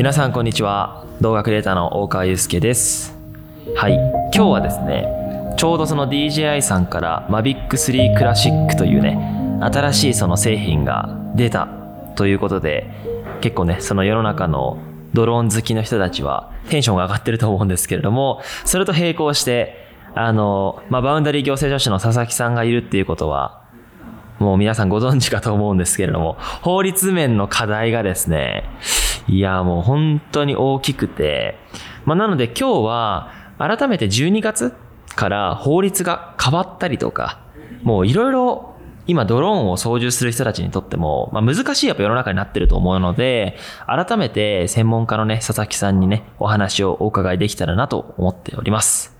皆さんこんにちは。動画クリエイターの大川祐介です。はい。今日はですねちょうどその DJI さんから Mavic3 クラシックというね新しいその製品が出たということで結構ねその世の中のドローン好きの人たちはテンションが上がってると思うんですけれどもそれと並行してあの、まあ、バウンダリー行政書士の佐々木さんがいるっていうことはもう皆さんご存知かと思うんですけれども法律面の課題がですねいや、もう本当に大きくて、まあ、なので今日は改めて12月から法律が変わったりとか、もういろいろ今ドローンを操縦する人たちにとっても、まあ、難しいやっぱ世の中になってると思うので、改めて専門家のね、佐々木さんにね、お話をお伺いできたらなと思っております。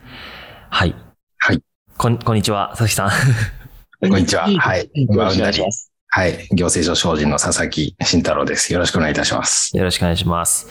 はい。はい。こん、こんにちは、佐々木さん。こんにちは。はい。よろしくお願いします。はい。行政書精進の佐々木慎太郎です。よろしくお願いいたします。よろしくお願いします。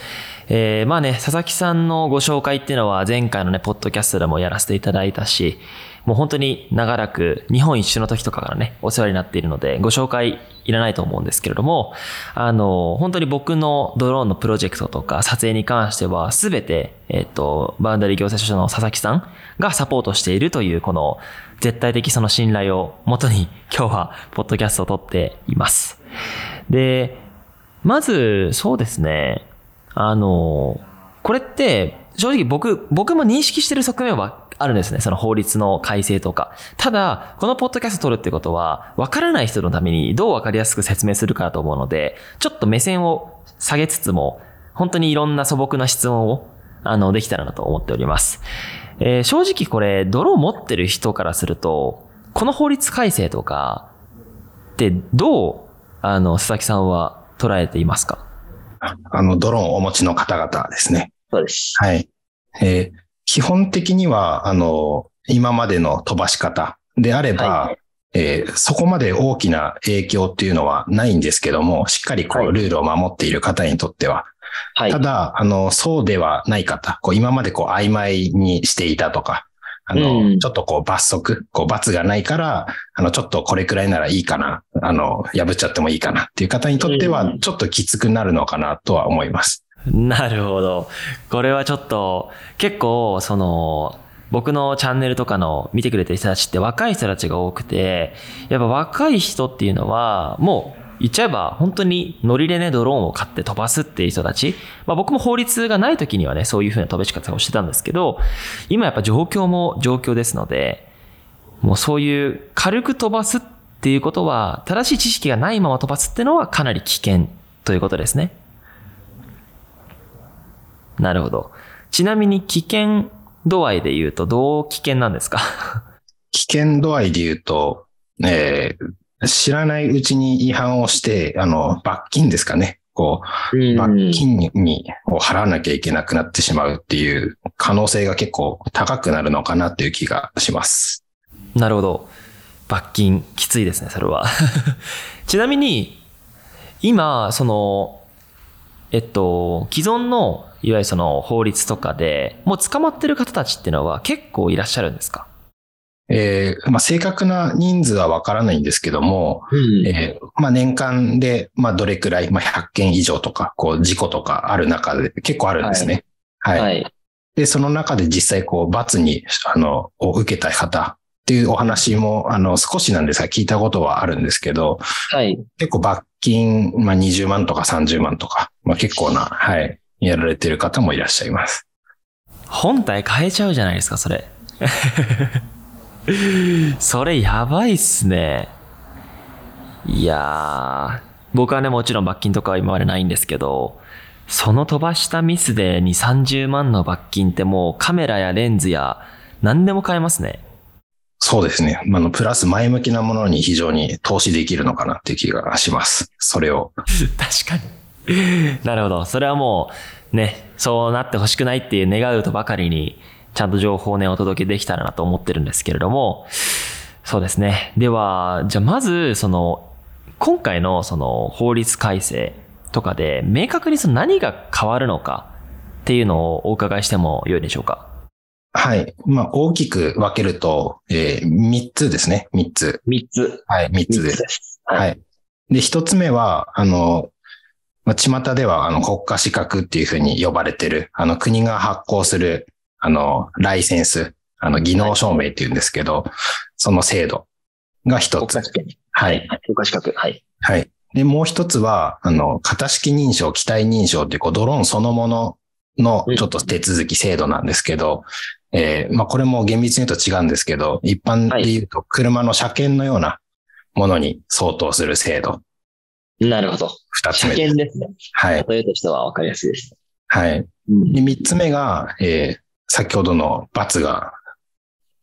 えー、まあね、佐々木さんのご紹介っていうのは前回のね、ポッドキャストでもやらせていただいたし、もう本当に長らく日本一周の時とかからね、お世話になっているので、ご紹介いらないと思うんですけれども、あの、本当に僕のドローンのプロジェクトとか撮影に関しては、すべて、えっ、と、バウンダリー行政書の佐々木さんがサポートしているという、この絶対的その信頼をもとに今日はポッドキャストを撮っています。で、まず、そうですね。あの、これって、正直僕、僕も認識してる側面はあるんですね。その法律の改正とか。ただ、このポッドキャストを撮るってことは、わからない人のためにどうわかりやすく説明するかと思うので、ちょっと目線を下げつつも、本当にいろんな素朴な質問を、あの、できたらなと思っております。えー、正直これ、泥を持ってる人からすると、この法律改正とかってどう、あの、佐々木さんは捉えていますか？あの、ドローンをお持ちの方々ですね。そうです。はい。えー、基本的には、あの、今までの飛ばし方であれば、はい、えー、そこまで大きな影響っていうのはないんですけども、しっかりこう、ルールを守っている方にとっては、はい、ただ、あの、そうではない方、こう今までこう曖昧にしていたとか、あの、うん、ちょっとこう罰則、こう罰がないから、あの、ちょっとこれくらいならいいかな、あの、破っちゃってもいいかなっていう方にとっては、ちょっときつくなるのかなとは思います。うん、なるほど。これはちょっと、結構、その、僕のチャンネルとかの見てくれてる人たちって若い人たちが多くて、やっぱ若い人っていうのは、もう言っちゃえば本当にノリでね、ドローンを買って飛ばすっていう人たち。まあ僕も法律がない時にはね、そういう風な飛べし方をしてたんですけど、今やっぱ状況も状況ですので、もうそういう軽く飛ばすっていうことは、正しい知識がないまま飛ばすっていうのはかなり危険ということですね。なるほど。ちなみに危険度合いで言うとどう危険なんですか？危険度合いで言うと、えー、知らないうちに違反をして、あの、罰金ですかね。こう、罰金に、を払わなきゃいけなくなってしまうっていう可能性が結構高くなるのかなっていう気がします。なるほど。罰金、きついですね、それは。ちなみに、今、その、えっと、既存の、いわゆるその法律とかで、もう捕まってる方たちっていうのは結構いらっしゃるんですか？えーまあ、正確な人数はわからないんですけども、うん、えー、まあ、年間で、まあ、どれくらい、まあ、100件以上とか、こう、事故とかある中で結構あるんですね。はい。はい、で、その中で実際、こう、罰に、あの、を受けた方っていうお話も、あの、少しなんですが聞いたことはあるんですけど、はい。結構罰金、まあ、20万とか30万とか、まあ、結構な、はい、やられてる方もいらっしゃいます。本体変えちゃうじゃないですか、それ。それやばいっすね。いやー、僕はね、もちろん罰金とかは今までないんですけど、その飛ばしたミスで2、30万の罰金ってもうカメラやレンズや何でも買えますね。そうですね。あの、プラス前向きなものに非常に投資できるのかなっていう気がします。それを。確かに。なるほど。それはもう、ね、そうなってほしくないっていう願うとばかりに、ちゃんと情報をね、お届けできたらなと思ってるんですけれども、そうですね。では、じゃあまず、その、今回のその法律改正とかで、明確にその何が変わるのかっていうのをお伺いしてもよいでしょうか？はい。まあ、大きく分けると、えー、3つですね。3つ。3つ。はい、3つです。はい。で、1つ目は、あの、まあ、巷ではあの国家資格っていうふうに呼ばれてる、あの国が発行する、あの、ライセンス、あの、技能証明っていうんですけど、その制度が一つ。はい。国家資格。はい。はい。で、もう一つは、あの、型式認証、機体認証っていう、こう、ドローンそのもののちょっと手続き制度なんですけど、うん、えー、まあ、これも厳密に言うと違うんですけど、一般で言うと、車の車検のようなものに相当する制度。なるほど。二つ目。車検ですね。はい。例えとしては分かりやすいです。はい。うん、で、三つ目が、えー、先ほどの罰が、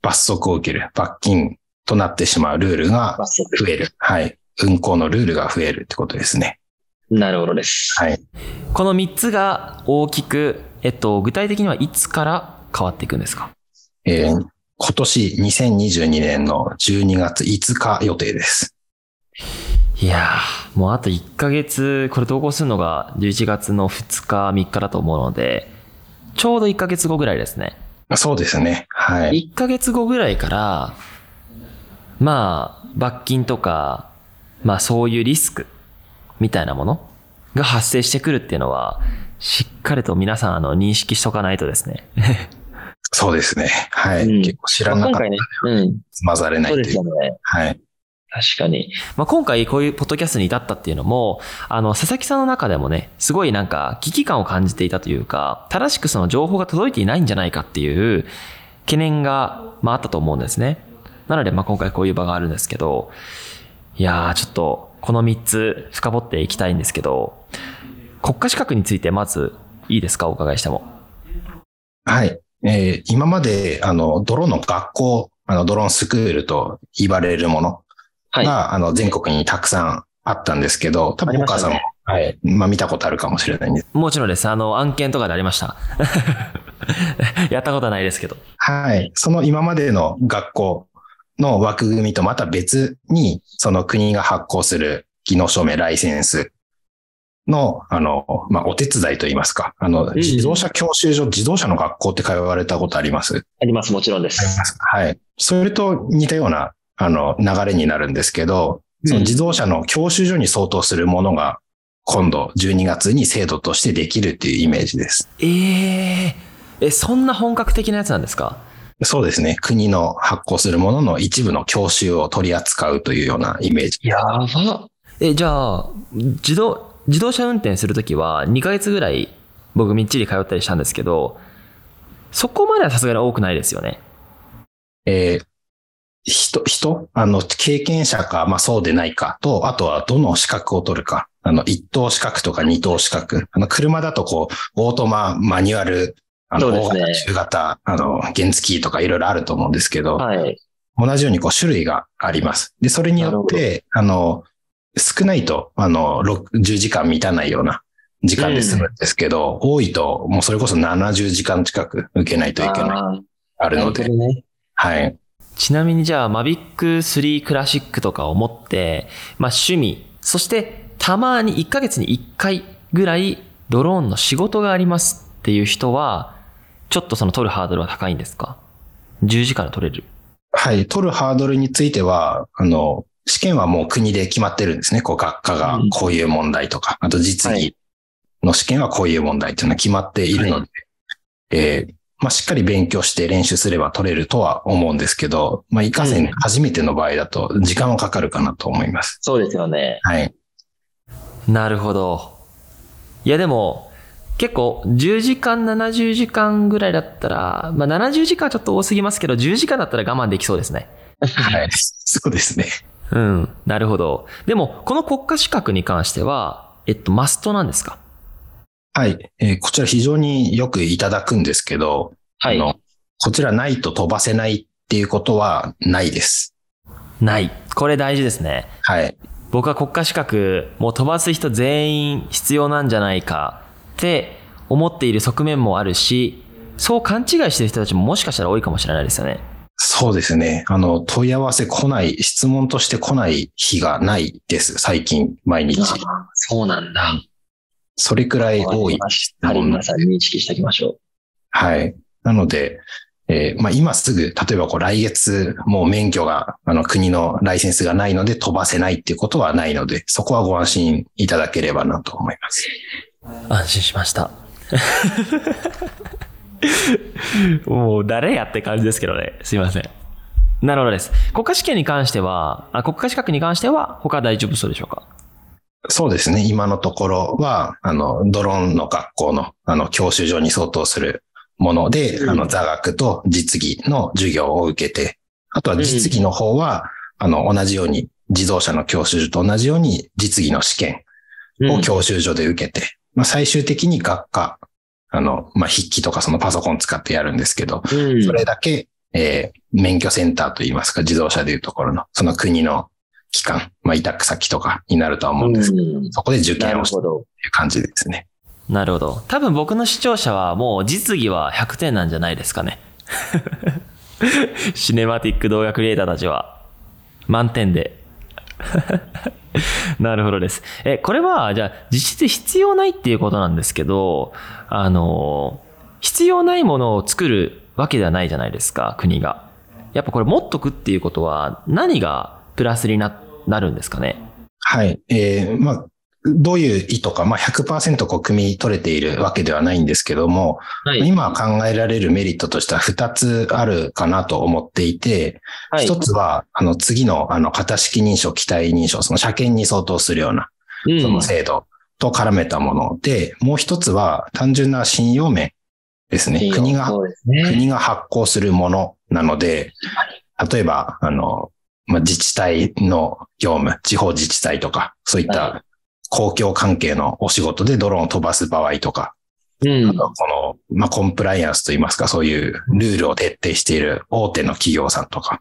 罰則を受ける、罰金となってしまうルールが増える。はい。運行のルールが増えるってことですね。なるほどです。はい。この3つが大きく、えっと、具体的にはいつから変わっていくんですか？えー、今年2022年の12月5日予定です。いやー、もうあと1ヶ月、これ投稿するのが11月の2日、3日だと思うので、ちょうど1ヶ月後ぐらいですね。そうですね。はい。1ヶ月後ぐらいから、まあ、罰金とか、まあそういうリスクみたいなものが発生してくるっていうのは、しっかりと皆さんあの認識しとかないとですね。そうですね。はい。うん、結構知らなかった。今回ね、うん。混ざれないそうですよね。はい。確かに。まあ、今回こういうポッドキャストに至ったっていうのも、あの、佐々木さんの中でもね、すごいなんか危機感を感じていたというか、正しくその情報が届いていないんじゃないかっていう懸念が、まあ、あったと思うんですね。なので、まあ、今回こういう場があるんですけど、いやー、ちょっと、この3つ深掘っていきたいんですけど、国家資格についてまずいいですか？お伺いしても。はい。えー、今まで、あの、ドローンの学校、あの、ドローンスクールと言われるものが、はい、あの、全国にたくさんあったんですけど、多分お母さんも、ね、はい。まあ、見たことあるかもしれないんです。もちろんです。あの、案件とかでありました。やったことないですけど。はい。その今までの学校の枠組みとまた別に、その国が発行する技能証明ライセンスの、あの、まあ、お手伝いといいますか、あの、自動車教習所、自動車の学校って通われたことあります？あります、もちろんです。はい。それと似たような、あの、流れになるんですけど、その自動車の教習所に相当するものが、今度12月に制度としてできるっていうイメージです。ええー、え、そんな本格的なやつなんですか？そうですね。国の発行するものの一部の教習を取り扱うというようなイメージ。やば。え、じゃあ、自動、自動車運転するときは2ヶ月ぐらい僕みっちり通ったりしたんですけど、そこまではさすがに多くないですよね。えー、人、人？あの、経験者か、まあそうでないかと、あとはどの資格を取るか。あの、一等資格とか二等資格。あの、車だとこう、オートマ、マニュアル、あの、大型、中型、あの、原付とかいろいろあると思うんですけど、はい。同じようにこう種類があります。で、それによって、あの、少ないと、あの、10時間満たないような時間で済むんですけど、うん、多いと、もうそれこそ70時間近く受けないといけない。あるので。ね、はい。ちなみにじゃあ、マビック3クラシックとかを持って、まあ趣味、そしてたまに1ヶ月に1回ぐらいドローンの仕事がありますっていう人は、ちょっとその取るハードルは高いんですか ?10 時から取れるはい、取るハードルについては、あの、試験はもう国で決まってるんですね。こう学科がこういう問題とか、うん、あと実技の試験はこういう問題っていうのは決まっているので、はい、えー、まあ、しっかり勉強して練習すれば取れるとは思うんですけど、まあ、いかせん初めての場合だと時間はかかるかなと思います。そうですよね。はい。なるほど。いやでも、結構10時間、70時間ぐらいだったら、まあ70時間はちょっと多すぎますけど、10時間だったら我慢できそうですね。はい。そうですね。うん。なるほど。でも、この国家資格に関しては、えっと、マストなんですか？はい。えー、こちら非常によくいただくんですけど、はい。あの、こちらないと飛ばせないっていうことはないです。ない。これ大事ですね。はい。僕は国家資格、もう飛ばす人全員必要なんじゃないかって思っている側面もあるし、そう勘違いしてる人たちももしかしたら多いかもしれないですよね。そうですね。あの、問い合わせ来ない、質問として来ない日がないです。最近、毎日。そうなんだ。それくらい多い。はい、皆さん認識しておきましょう。はい。なので、えーまあ、今すぐ、例えばこう来月もう免許が、あの国のライセンスがないので飛ばせないっていうことはないので、そこはご安心いただければなと思います。安心しました。もう誰やって感じですけどね。すいません。なるほどです。国家試験に関しては、あ国家資格に関しては他大丈夫そうでしょうか？そうですね。今のところは、あの、ドローンの学校の、あの、教習所に相当するもので、あの、座学と実技の授業を受けて、あとは実技の方は、あの、同じように、自動車の教習所と同じように実技の試験を教習所で受けて、まあ、最終的に学科、あの、まあ、筆記とかそのパソコン使ってやるんですけど、うん。それだけ、えー免許センターといいますか、自動車でいうところの、その国の機関、まあ、委託先とかになるとは思うんですけど、うんそこで受な験をしてるほど。という感じですね。なるほど。多分僕の視聴者はもう実技は100点なんじゃないですかね。シネマティック動画クリエイターたちは満点で。なるほどです。え、これは、じゃあ、実質必要ないっていうことなんですけど、あの、必要ないものを作るわけではないじゃないですか、国が。やっぱこれ持っとくっていうことは、何がプラスにな、なるんですかね。はい。えーまあ、どういう意図か、まあ、100%こう、汲み取れているわけではないんですけども、はい。今考えられるメリットとしては2つあるかなと思っていて、はい。1つは、あの、次の、あの、型式認証、機体認証、その車検に相当するような、うんその制度と絡めたもので、もう一つは単純な信用面ですね。国が、ね。国が発行するものなので、例えば、あの、まあ、自治体の業務、地方自治体とか、そういっはた公共関係のお仕事でドローンを飛ばす場合とか、うん。あとこの、まあ、コンプライアンスといいますか、そういうルールを徹底している大手の企業さんとか、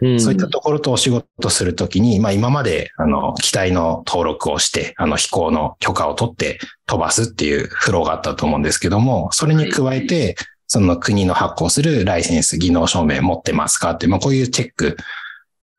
うん。そういったところとお仕事するときに、まあ今まで、あの、機体の登録をして、あの、飛行の許可を取って飛ばすっていうフローがあったと思うんですけども、それに加えて、その国の発行するライセンス、技能証明持ってますかって、まあこういうチェック、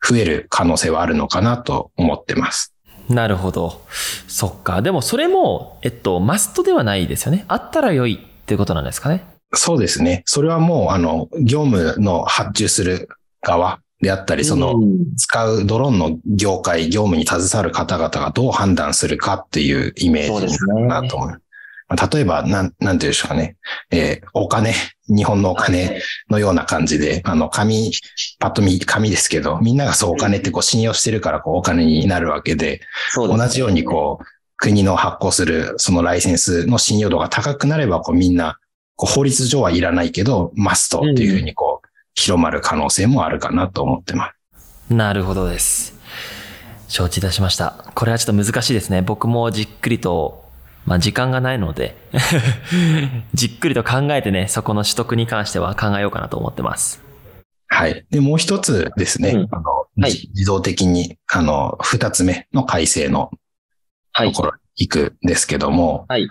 増える可能性はあるのかなと思ってます。なるほど。そっか。でもそれも、えっと、マストではないですよね。あったら良いっていうことなんですかね。そうですね。それはもう、あの、業務の発注する側であったり、その、うん使うドローンの業界、業務に携わる方々がどう判断するかっていうイメージなと思う。まあ例えば、なん、なんていうんでしょうかね。えーお金、日本のお金のような感じで、あの、紙、パッと見、紙ですけど、みんながそうお金ってこう信用してるから、こうお金になるわけで、です同じようにこう、国の発行するそのライセンスの信用度が高くなれば、こうみんな、こう法律上はいらないけど、マストっていうふうにこう、広まる可能性もあるかなと思ってます。なるほどです。承知いたしました。これはちょっと難しいですね。僕もじっくりと、まあ時間がないので、じっくりと考えてね、そこの取得に関しては考えようかなと思ってます。はい。で、もう一つですね、うんあの、はいじ自動的に、あの、二つ目の改正のはい。ところに行くんですけども、はい。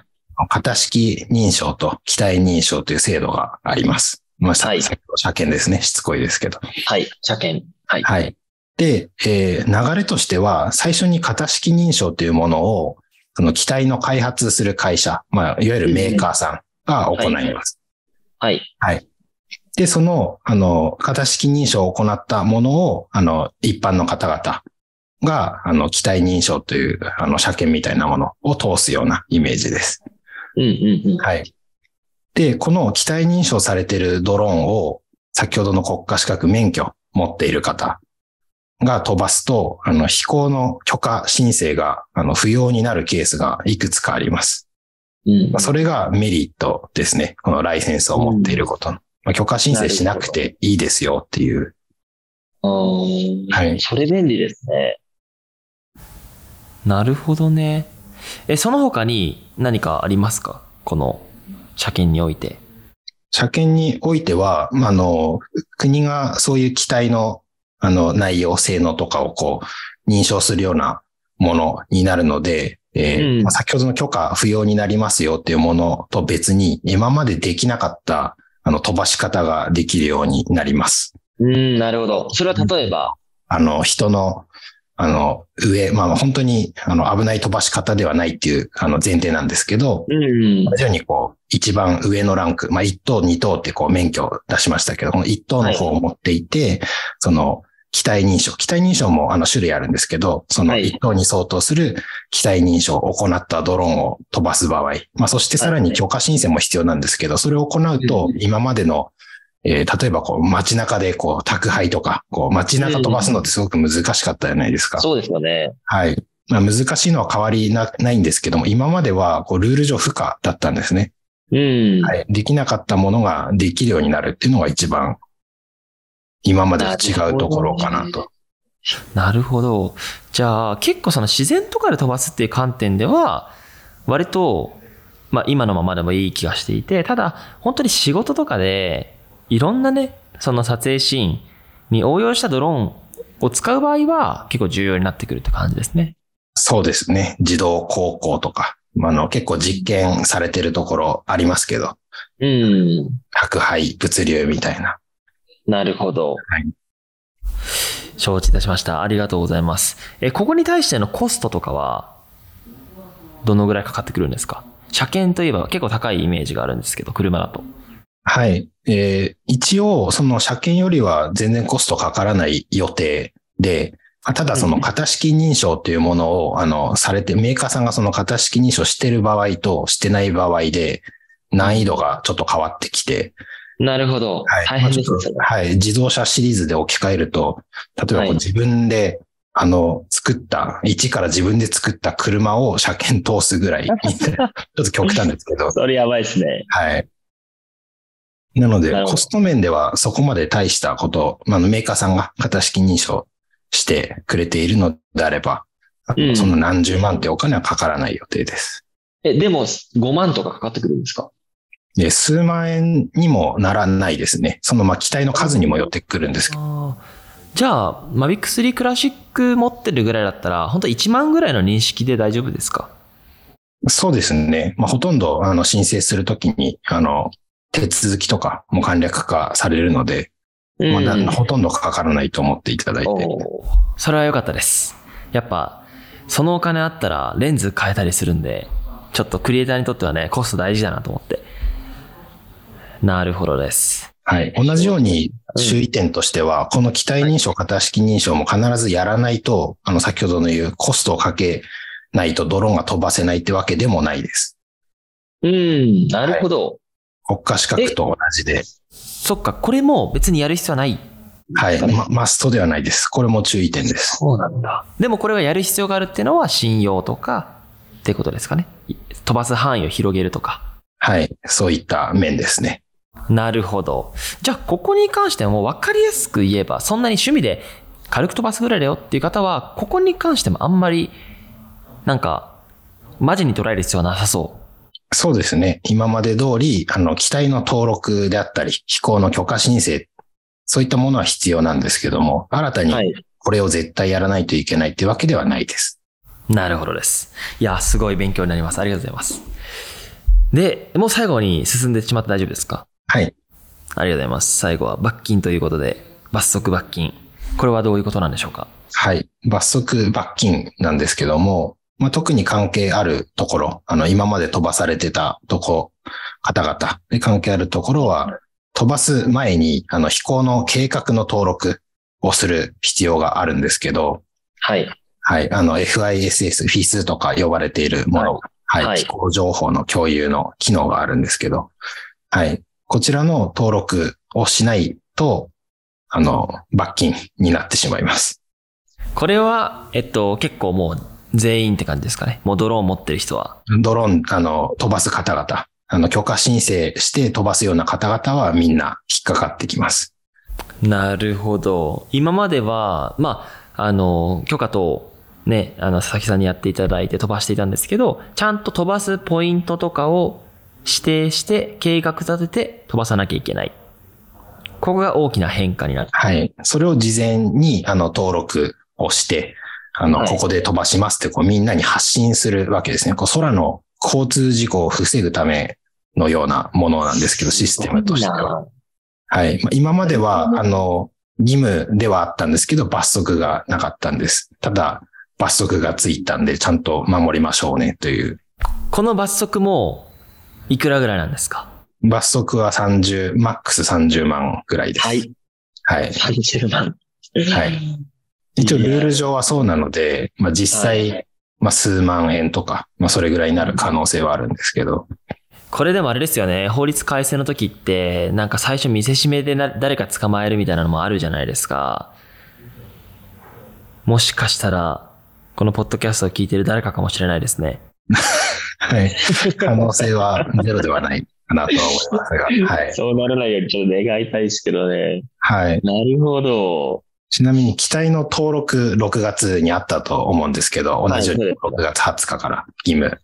型式認証と機体認証という制度があります。まあ、さはい先ほど車検ですね。しつこいですけど。はい。車検。はい。はい。で、えー流れとしては、最初に型式認証というものを、その機体の開発する会社、まあ、いわゆるメーカーさんが行います。はい。で、その、あの、型式認証を行ったものを、あの、一般の方々が、あの、機体認証という、あの、車検みたいなものを通すようなイメージです。うんうんうん。はい。で、この機体認証されているドローンを、先ほどの国家資格免許持っている方が飛ばすと、あの、飛行の許可申請が、あの、不要になるケースがいくつかあります。うんまあそれがメリットですね。このライセンスを持っていることの。まあ、許可申請しなくていいですよっていう。あーはいそれ便利ですね。なるほどね。え、その他に何かありますか？この車検において。車検においては、まあ、あの、国がそういう機体の、あの、内容、性能とかをこう、認証するようなものになるので、えーうんまあ先ほどの許可不要になりますよっていうものと別に、今までできなかった、あの、飛ばし方ができるようになります。うん、なるほど。それは例えば、あの、人の、あの、上、まあ本当に、あの、危ない飛ばし方ではないっていう、あの、前提なんですけど、うん。同じようにこう、一番上のランク、まあ1等、2等ってこう免許を出しましたけど、この1等の方を持っていて、その、機体認証。機体認証もあの種類あるんですけど、そのはい1等に相当する機体認証を行ったドローンを飛ばす場合、まあそしてさらに許可申請も必要なんですけど、それを行うとう今までの、えー例えばこう街中でこう宅配とか、こう街中飛ばすのってすごく難しかったじゃないですか。そうですよね。はい。まあ難しいのは変わりなないんですけども、今まではこうルール上不可だったんですね。うん。はい。できなかったものができるようになるっていうのが一番、今までと違うところかなと。なるほど。じゃあ、結構その自然とかで飛ばすっていう観点では、割と、まあ今のままでもいい気がしていて、ただ、本当に仕事とかで、いろんなね、その撮影シーンに応用したドローンを使う場合は、結構重要になってくるって感じですね。そうですね。自動航行とか、まああの結構実験されてるところありますけど、うん。宅配、物流みたいな。なるほど。承知いたしました。ありがとうございます。え、ここに対してのコストとかは、どのぐらいかかってくるんですか？車検といえば結構高いイメージがあるんですけど、車だと。はい。えー一応、その車検よりは全然コストかからない予定で、あただその型式認証というものを、あの、されて、メーカーさんがその型式認証してる場合としてない場合で、難易度がちょっと変わってきて、なるほど。はい。大変ですは。はい。自動車シリーズで置き換えると、例えばこはいう自分で、あの、作った、一から自分で作った車を車検通すぐらい、ちょっと極端ですけど、それやばいですね。はい。なのでコスト面ではそこまで大したこと、まあ、メーカーさんが型式認証してくれているのであれば、うんその何十万ってお金はかからない予定です。え、でも、5万とかかかってくるんですか？で、数万円にもならないですね。その、まあ、機体の数にもよってくるんですけど、じゃあ、マビック3クラシック持ってるぐらいだったら、本当1万ぐらいの認識で大丈夫ですか？そうですね。まあ、ほとんど、あの、申請するときに、あの、手続きとかも簡略化されるので、まあうほとんどかからないと思っていただいて。それは良かったです。やっぱ、そのお金あったらレンズ変えたりするんで、ちょっとクリエイターにとってはね、コスト大事だなと思って。なるほどです。はい。同じように注意点としては、この機体認証、型式認証も必ずやらないと、あの、先ほどの言うコストをかけないとドローンが飛ばせないってわけでもないです。うん、なるほど。国家資格と同じで。そっか、これも別にやる必要はない。はい。ま、マストではないです。これも注意点です。そうなんだ。でもこれはやる必要があるっていうのは信用とかってことですかね。い飛ばす範囲を広げるとか。はい。そういった面ですね。なるほど。じゃあ、ここに関してはもう分かりやすく言えば、そんなに趣味で軽く飛ばすぐらいだよっていう方は、ここに関してもあんまり、なんか、マジに捉える必要はなさそそうですね。今まで通り、あの、機体の登録であったり、飛行の許可申請、そういったものは必要なんですけども、新たにはい。これを絶対やらないといけないってわけではないです。う。なるほどです。いや、すごい勉強になります。ありがとうございます。で、もう最後に進んでしまって大丈夫ですか？はい。ありがとうございます。最後は罰金ということで、罰則罰金。これはどういうことなんでしょうか？はい。罰則罰金なんですけども、まあ、特に関係あるところ、あの、今まで飛ばされてたとこ、方々で関係あるところは、飛ばす前に、あの、飛行の計画の登録をする必要があるんですけど、はい。はい。あの、FISS、フィスとか呼ばれているもの、はい。はい飛行情報の共有の機能があるんですけど、はい。こちらの登録をしないと、あの、罰金になってしまいます。これは、えっと、結構もう全員って感じですかね。もうドローン持ってる人は。ドローン、あの、飛ばす方々、あの、許可申請して飛ばすような方々はみんな引っかかってきます。なるほど。今までは、まあ、あの、許可と、ね、あの、佐々木さんにやっていただいて飛ばしていたんですけど、ちゃんと飛ばすポイントとかを指定して、計画立てて飛ばさなきゃいけない。ここが大きな変化になる。はい。それを事前に、あの、登録をして、あの、はいここで飛ばしますって、こう、みんなに発信するわけですね。こう、空の交通事故を防ぐためのようなものなんですけど、システムとしては。はい。まあ、今までは、あの、義務ではあったんですけど、罰則がなかったんです。ただ、罰則がついたんで、ちゃんと守りましょうねという。この罰則も、いくらぐらいなんですか？罰則は30、マックス30万ぐらいです。はい。はい。30万。はい。一応ルール上はそうなので、まあ実際、はまあ数万円とか、まあそれぐらいになる可能性はあるんですけど、これでもあれですよね。法律改正の時って、なんか最初見せしめでな誰か捕まえるみたいなのもあるじゃないですか。もしかしたら、このポッドキャストを聞いてる誰かかもしれないですね。はい。可能性はゼロではないかなとは思いますが、はい。そうならないようにちょっと願いたいですけどね。はい。なるほど。ちなみに機体の登録6月にあったと思うんですけど、同じようにはい6月20日から義務。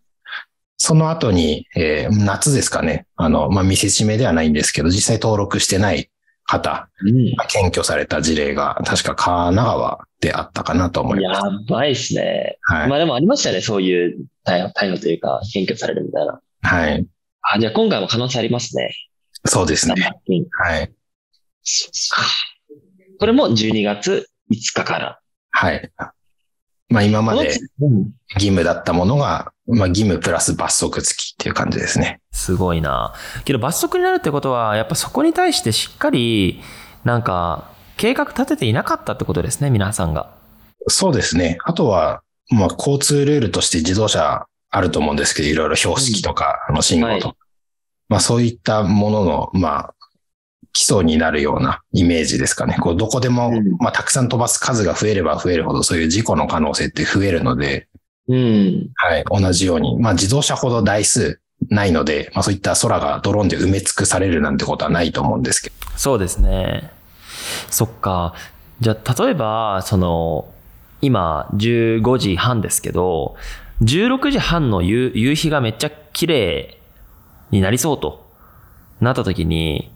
その後に、えー夏ですかね。あの、まあ、見せしめではないんですけど、実際登録してない方うん。が検挙された事例が、確か神奈川であったかなと思いやます。ばいっすね。はい。まあでもありましたね。そういう逮捕、逮捕というか、検挙されるみたいな。はい。あ、じゃあ今回も可能性ありますね。そうですね。うん。はい。これも12月5日から。はい。まあ、今までうん義務だったものが、まあ、義務プラス罰則付きっていう感じですね。すごいな。けど罰則になるってことは、やっぱそこに対してしっかり、なんか、計画立てていなかったってことですね、皆さんが。そうですね。あとは、まあ、交通ルールとして自動車あると思うんですけど、いろいろ標識とか、あの信号とか、はまあ、そういったものの、まあ、基礎になるようなイメージですかね。こう、どこでも、うんまあ、たくさん飛ばす数が増えれば増えるほど、そういう事故の可能性って増えるので、うん。はい、同じように、まあ、自動車ほど台数ないので、まあ、そういった空がドローンで埋め尽くされるなんてことはないと思うんですけど、そうですね。そっか。じゃあ、例えば、その、今、15時半ですけど、16時半の夕夕日がめっちゃ綺麗になりそうとなった時に、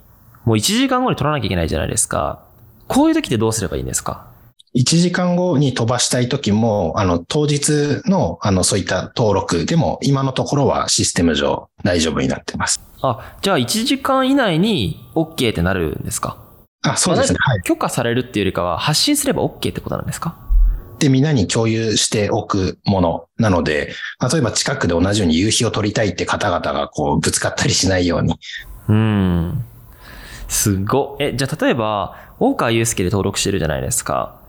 もう1時間後に撮らなきゃいけないじゃないですか。こういう時ってどうすればいいんですか？1時間後に飛ばしたい時も、あの、当日の、あの、そういった登録でも、今のところはシステム上大丈夫になってます。あ、じゃあ1時間以内に OK ってなるんですか？あ、そうですね。はい。許可されるっていうよりかは発信すれば OK ってことなんですか？で、みんなに共有しておくものなので、例えば近くで同じように夕日を撮りたいって方々がこう、ぶつかったりしないように。うん。すごっ。え、じゃあ例えば、大川祐介で登録してるじゃないですか。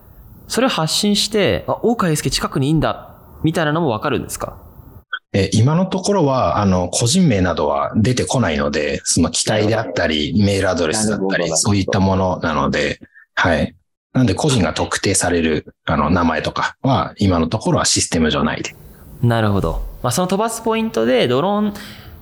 それを発信して、あ、大川祐介近くにいいんだ、みたいなのもわかるんですか？え今のところは、あの、個人名などは出てこないので、その機体であったり、メールアドレスだったり、そういったものなので、はい。なんで個人が特定される、あの、名前とかは、今のところはシステム上ないで。なるほど。まあ、その飛ばすポイントでドローン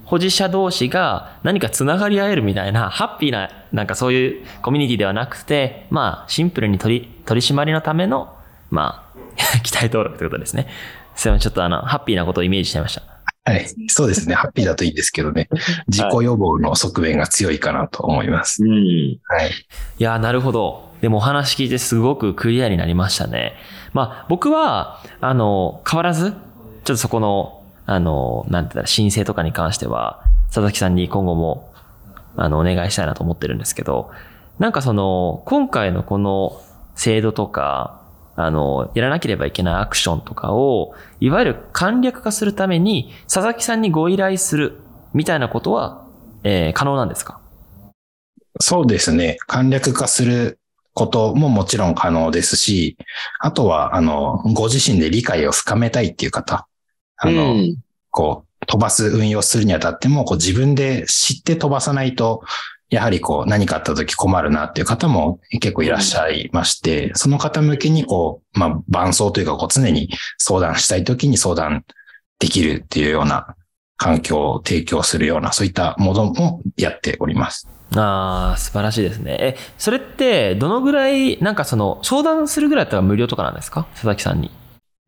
保持者同士が何か繋がり合えるみたいな、ハッピーな、なんかそういうコミュニティではなくて、まあ、シンプルに取り、取り締まりのための、まあ、機体登録ってことですね。すいません、ちょっとあの、ハッピーなことをイメージしちゃいました。はい。そうですね。ハッピーだといいですけどね。自己予防の側面が強いかなと思います。うん。はい。いやー、なるほど。でもお話聞いてすごくクリアになりましたね。まあ、僕は、あの、変わらず、ちょっとそこの、あの、なんて言ったら、申請とかに関しては、佐々木さんに今後も、あの、お願いしたいなと思ってるんですけど、なんかその、今回のこの制度とか、あの、やらなければいけないアクションとかを、いわゆる簡略化するために、佐々木さんにご依頼する、みたいなことは、えー可能なんですか？そうですね。簡略化することももちろん可能ですし、あとは、あの、ご自身で理解を深めたいっていう方、あの、うんこう、飛ばす運用するにあたっても、こう自分で知って飛ばさないと、やはりこう何かあった時困るなっていう方も結構いらっしゃいまして、その方向けにこう、まあ伴走というかこう常に相談したい時に相談できるっていうような環境を提供するような、そういったものもやっております。ああ、素晴らしいですね。え、それって、どのぐらい、なんかその、相談するぐらいだったら無料とかなんですか？佐々木さんに。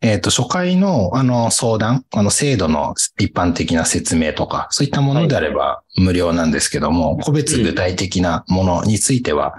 えっ、と、初回のあの相談、あの制度の一般的な説明とか、そういったものであれば無料なんですけども、個別具体的なものについては、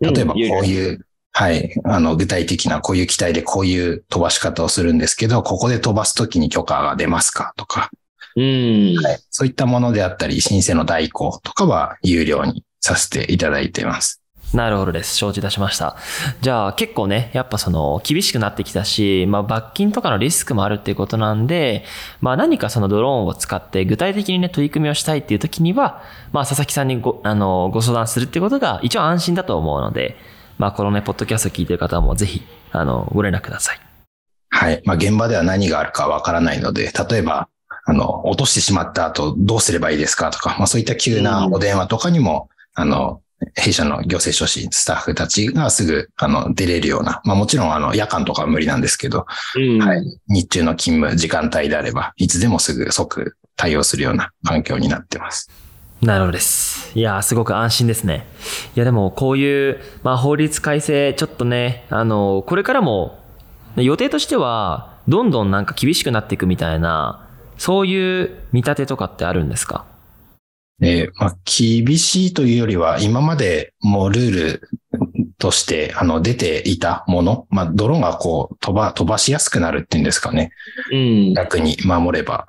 うん例えばこういう、はい、あの、具体的なこういう機体でこういう飛ばし方をするんですけど、ここで飛ばすときに許可が出ますかとか、うん。はい、そういったものであったり、申請の代行とかは有料にさせていただいています。なるほどです。承知いたしました。じゃあ結構ね、やっぱその厳しくなってきたし、まあ罰金とかのリスクもあるっていうことなんで、まあ何かそのドローンを使って具体的にね、取り組みをしたいっていう時には、まあ佐々木さんにご、あの、ご相談するってことが一応安心だと思うので、まあこのね、ポッドキャスト聞いてる方もぜひ、あの、ご連絡ください。はい。まあ、現場では何があるかわからないので、例えば、あの、落としてしまった後どうすればいいですかとか、まあそういった急なお電話とかにも、あの、弊社の行政書士、スタッフたちがすぐ、あの、出れるような、まあもちろん、あの、夜間とかは無理なんですけど、うん。はい。日中の勤務時間帯であれば、いつでもすぐ即対応するような環境になってます。なるほどです。いやー、すごく安心ですね。いや、でも、こういう、まあ、法律改正、ちょっとね、あの、これからも、予定としては、どんどんなんか厳しくなっていくみたいな、そういう見立てとかってあるんですか？えーまあ、厳しいというよりは、今までもうルールとして、あの、出ていたもの、まあ、ドローンがこう、飛ば、飛ばしやすくなるっていうんですかね。うん。楽に守れば。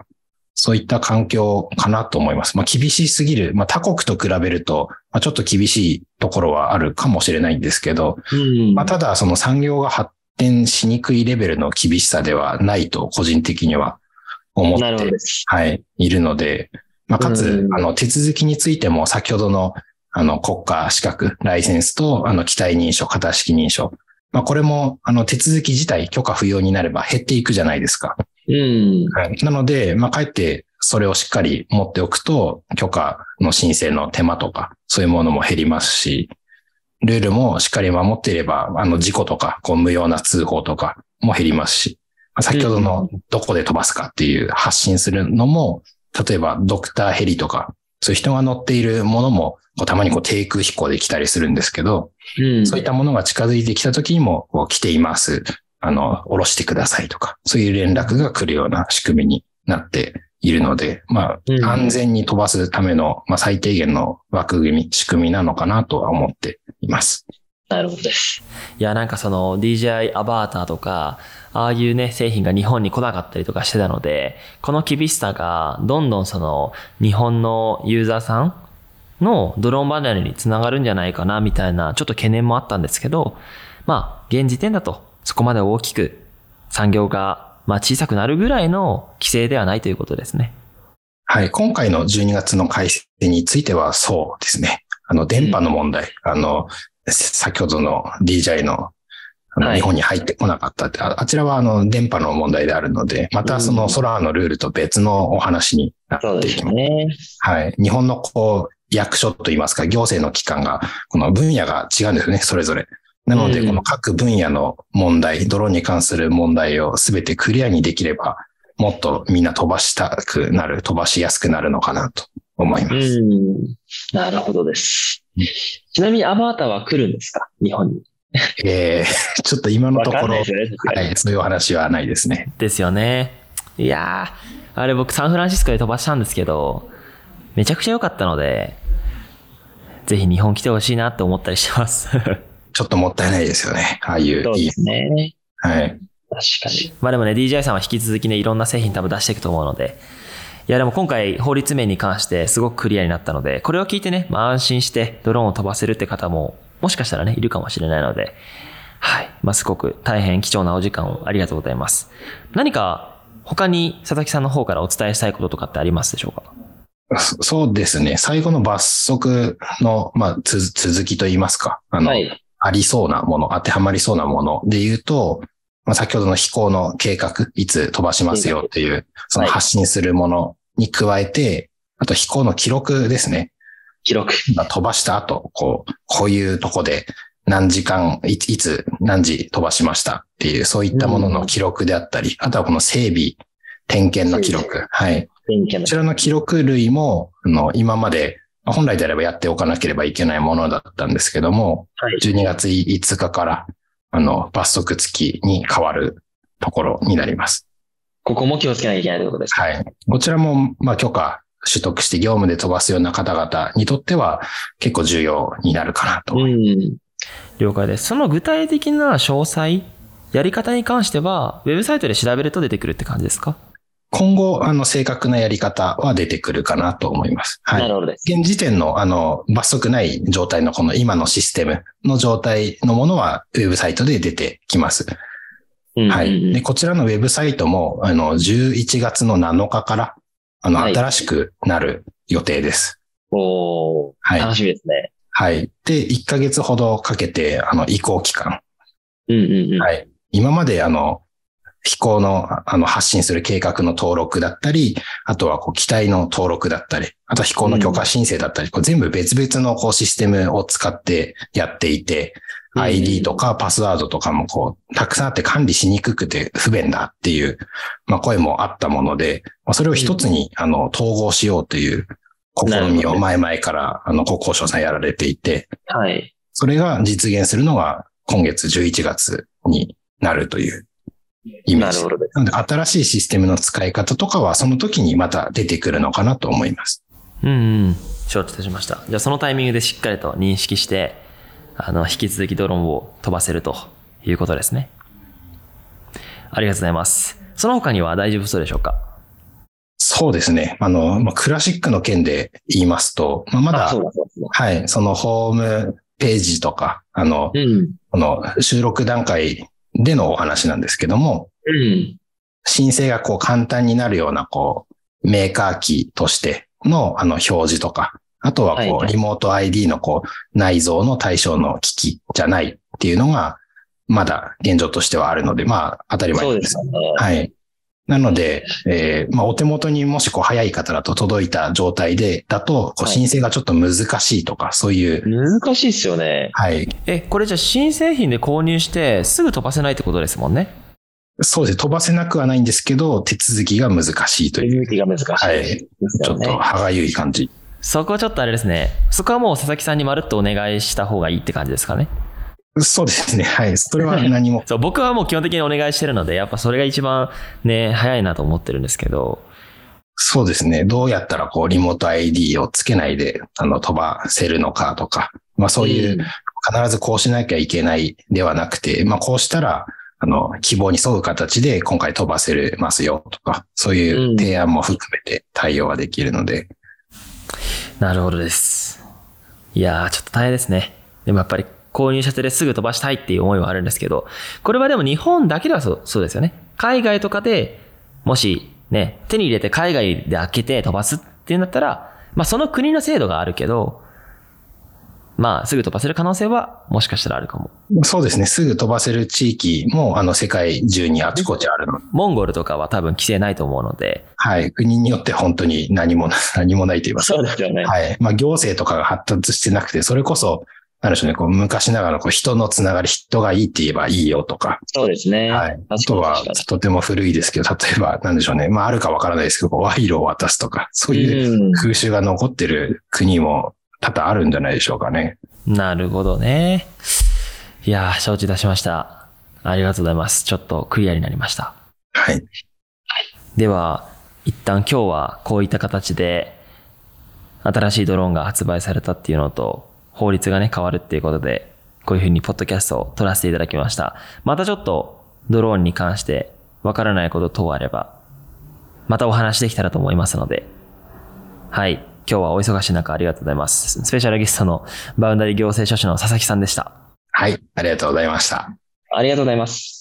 そういった環境かなと思います。まあ、厳しすぎる。まあ、他国と比べると、まあ、ちょっと厳しいところはあるかもしれないんですけど、うん。まあ、ただ、その産業が発展しにくいレベルの厳しさではないと、個人的には思って。はい、いるので、まあ、かつう、んあの、手続きについても先ほどの、あの、国家資格、ライセンスと、あの、機体認証、型式認証。まあ、これも、あの、手続き自体許可不要になれば減っていくじゃないですか。うん。はい。なので、まあ、かえってそれをしっかり持っておくと、許可の申請の手間とか、そういうものも減りますし、ルールもしっかり守っていれば、あの、事故とか、こう、無用な通報とかも減りますし、まあ先ほどのどこで飛ばすかっていう発信するのも、例えばドクターヘリとか、そういう人が乗っているものも、こうたまにこう低空飛行で来たりするんですけど、うん。そういったものが近づいてきた時にも、こう来ています。あの、降ろしてくださいとか、そういう連絡が来るような仕組みになっているので、まうんあ、安全に飛ばすための、まあ、最低限の枠組み、仕組みなのかなとは思っています。なるほどです。いや、なんかその DJI アバーターとか、ああいうね、製品が日本に来なかったりとかしてたので、この厳しさがどんどんその日本のユーザーさんのドローン離れにつながるんじゃないかなみたいなちょっと懸念もあったんですけど、まあ、現時点だとそこまで大きく産業がまあ小さくなるぐらいの規制ではないということですね。はい。今回の12月の改正についてはそうですね。あの、電波の問題、あの、先ほどの DJI の日本に入ってこなかったって、ああちらはあの電波の問題であるので、またその空のルールと別のお話になっていきます。すね。はい。日本のこう、役所といいますか、行政の機関が、この分野が違うんですよね、それぞれ。なので、うんこの各分野の問題、ドローンに関する問題をすべてクリアにできれば、もっとみんな飛ばしたくなる、飛ばしやすくなるのかなと思います。うん。なるほどですうん。ちなみにアバーターは来るんですか？日本に。えー、ちょっと今のわところ、ね。はい、そういうお話はないですね。ですよね。いやー、あれ僕サンフランシスコで飛ばしたんですけど、めちゃくちゃ良かったので、ぜひ日本来てほしいなって思ったりしてます。ちょっともったいないですよね。ああいうそうで。すね。はい。確かに。まあでもね、DJI さんは引き続きね、いろんな製品多分出していくと思うので、いやでも今回法律面に関してすごくクリアになったので、これを聞いてね、まあ安心してドローンを飛ばせるって方も、もしかしたらね、いるかもしれないので、はい。まあすごく大変貴重なお時間をありがとうございます。何か他に佐々木さんの方からお伝えしたいこととかってありますでしょうか？そそうですね。最後の罰則の、まあ、つ続きといいますか。あの、はい。ありそうなもの、当てはまりそうなもので言うと、まあ、先ほどの飛行の計画、いつ飛ばしますよっていう、そのはい発信するものに加えて、あと飛行の記録ですね。記録。まあ飛ばした後、こう、こういうとこで何時間、いつ、いつ何時飛ばしましたっていう、そういったものの記録であったり、あとはこの整備、点検の記録。はい。こちらの記録類も、あの、今まで、まあ本来であればやっておかなければいけないものだったんですけども、はい。12月5日から、あの、罰則付きに変わるところになります。ここも気をつけなきゃいけないということですか？はい。こちらも、まあ、許可取得して業務で飛ばすような方々にとっては結構重要になるかなと。うん。了解です。その具体的な詳細、やり方に関しては、ウェブサイトで調べると出てくるって感じですか？今後、あの、正確なやり方は出てくるかなと思います。は。ないるほどです。現時点の、あの、罰則ない状態のこの今のシステムの状態のものは、ウェブサイトで出てきます。うんはい。で、こちらのウェブサイトも、あの、11月の7日から、あの、はい新しくなる予定です。おーはい楽しみですね。はい。で、1ヶ月ほどかけて、あの、移行期間。うんうんうん。はい。今まで、あの、飛行の、あの、発信する計画の登録だったり、あとは、こう、機体の登録だったり、あとは飛行の許可申請だったり、こう全部別々の、こう、システムを使ってやっていて、うん。ID とかパスワードとかもこう、たくさんあって管理しにくくて不便だっていう、まあ声もあったもので、まあそれを一つに、あの、統合しようという試みを前々から、あの、国交省さんやられていて、はい。それが実現するのが今月11月になるというイメージなるほ。どです。なので、新しいシステムの使い方とかは、その時にまた出てくるのかなと思います。うんうん。承知いたしました。じゃあそのタイミングでしっかりと認識して、あの、引き続きドローンを飛ばせるということですね。ありがとうございます。その他には大丈夫そうでしょうか？そうですね。あの、まあ、クラシックの件で言いますと、まあ、まだ。はい、そのホームページとか、あの、うん。この収録段階でのお話なんですけども、うん。申請がこう簡単になるような、こう、メーカーキーとしての、あの、表示とか、あとはこう、リモート ID のこう、内蔵の対象の機器じゃないっていうのが、まだ現状としてはあるので、まあ、当たり前で。そうですね。はい。なので、えーまあ、お手元にもしこう早い方だと届いた状態で、だと、申請がちょっと難しいとか、そういう、難しいっすよね。はい。え、これじゃあ新製品で購入してすぐ飛ばせないってことですもんね。そうですね。飛ばせなくはないんですけど、手続きが難しいという、手続きが難しいはい。ちょっと歯がゆい感じ。そこはちょっとあれですね。そこはもう佐々木さんにまるっとお願いした方がいいって感じですかね。そうですね。はい。それは何も。そう、僕はもう基本的にお願いしてるので、やっぱそれが一番ね、早いなと思ってるんですけど。そうですね。どうやったらこう、リモート ID をつけないで、あの、飛ばせるのかとか、まあそういう、ん必ずこうしなきゃいけないではなくて、まあこうしたら、あの、希望に沿う形で今回飛ばせますよとか、そういう提案も含めて対応ができるので、なるほどです。いやー、ちょっと大変ですね。でもやっぱり購入したてですぐ飛ばしたいっていう思いはあるんですけど、これはでも日本だけではそうそうですよね。海外とかでもしね、手に入れて海外で開けて飛ばすっていうんだったら、まあその国の制度があるけど、まあすぐ飛ばせる可能性はもしかしたらあるかも。そうですね。すぐ飛ばせる地域も、あの、世界中にあちこちあるので、モンゴルとかは多分規制ないと思うので、はい。国によって本当に何もな、何もないと言いますかそうですよね。はい。まあ、行政とかが発達してなくて、それこそ、なんでしょうね、こう、昔ながらのこう人のつながり、人がいいって言えばいいよとか、そうですね。はい。あとはとても古いですけど、例えば、なんでしょうね、まあ、あるかわからないですけど、賄賂を渡すとか、そういううん風習が残ってる国も多々あるんじゃないでしょうかね。なるほどね。いやー、承知いたしました。ありがとうございます。ちょっとクリアになりました。はい。では、一旦今日はこういった形で、新しいドローンが発売されたっていうのと、法律がね、変わるっていうことで、こういうふうにポッドキャストを撮らせていただきました。またちょっと、ドローンに関してわからないこと等あれば、またお話できたらと思いますので、はい。今日はお忙しい中ありがとうございます。スペシャルゲストのバウンダリ行政書士の佐々木さんでした。はい。ありがとうございました。ありがとうございます。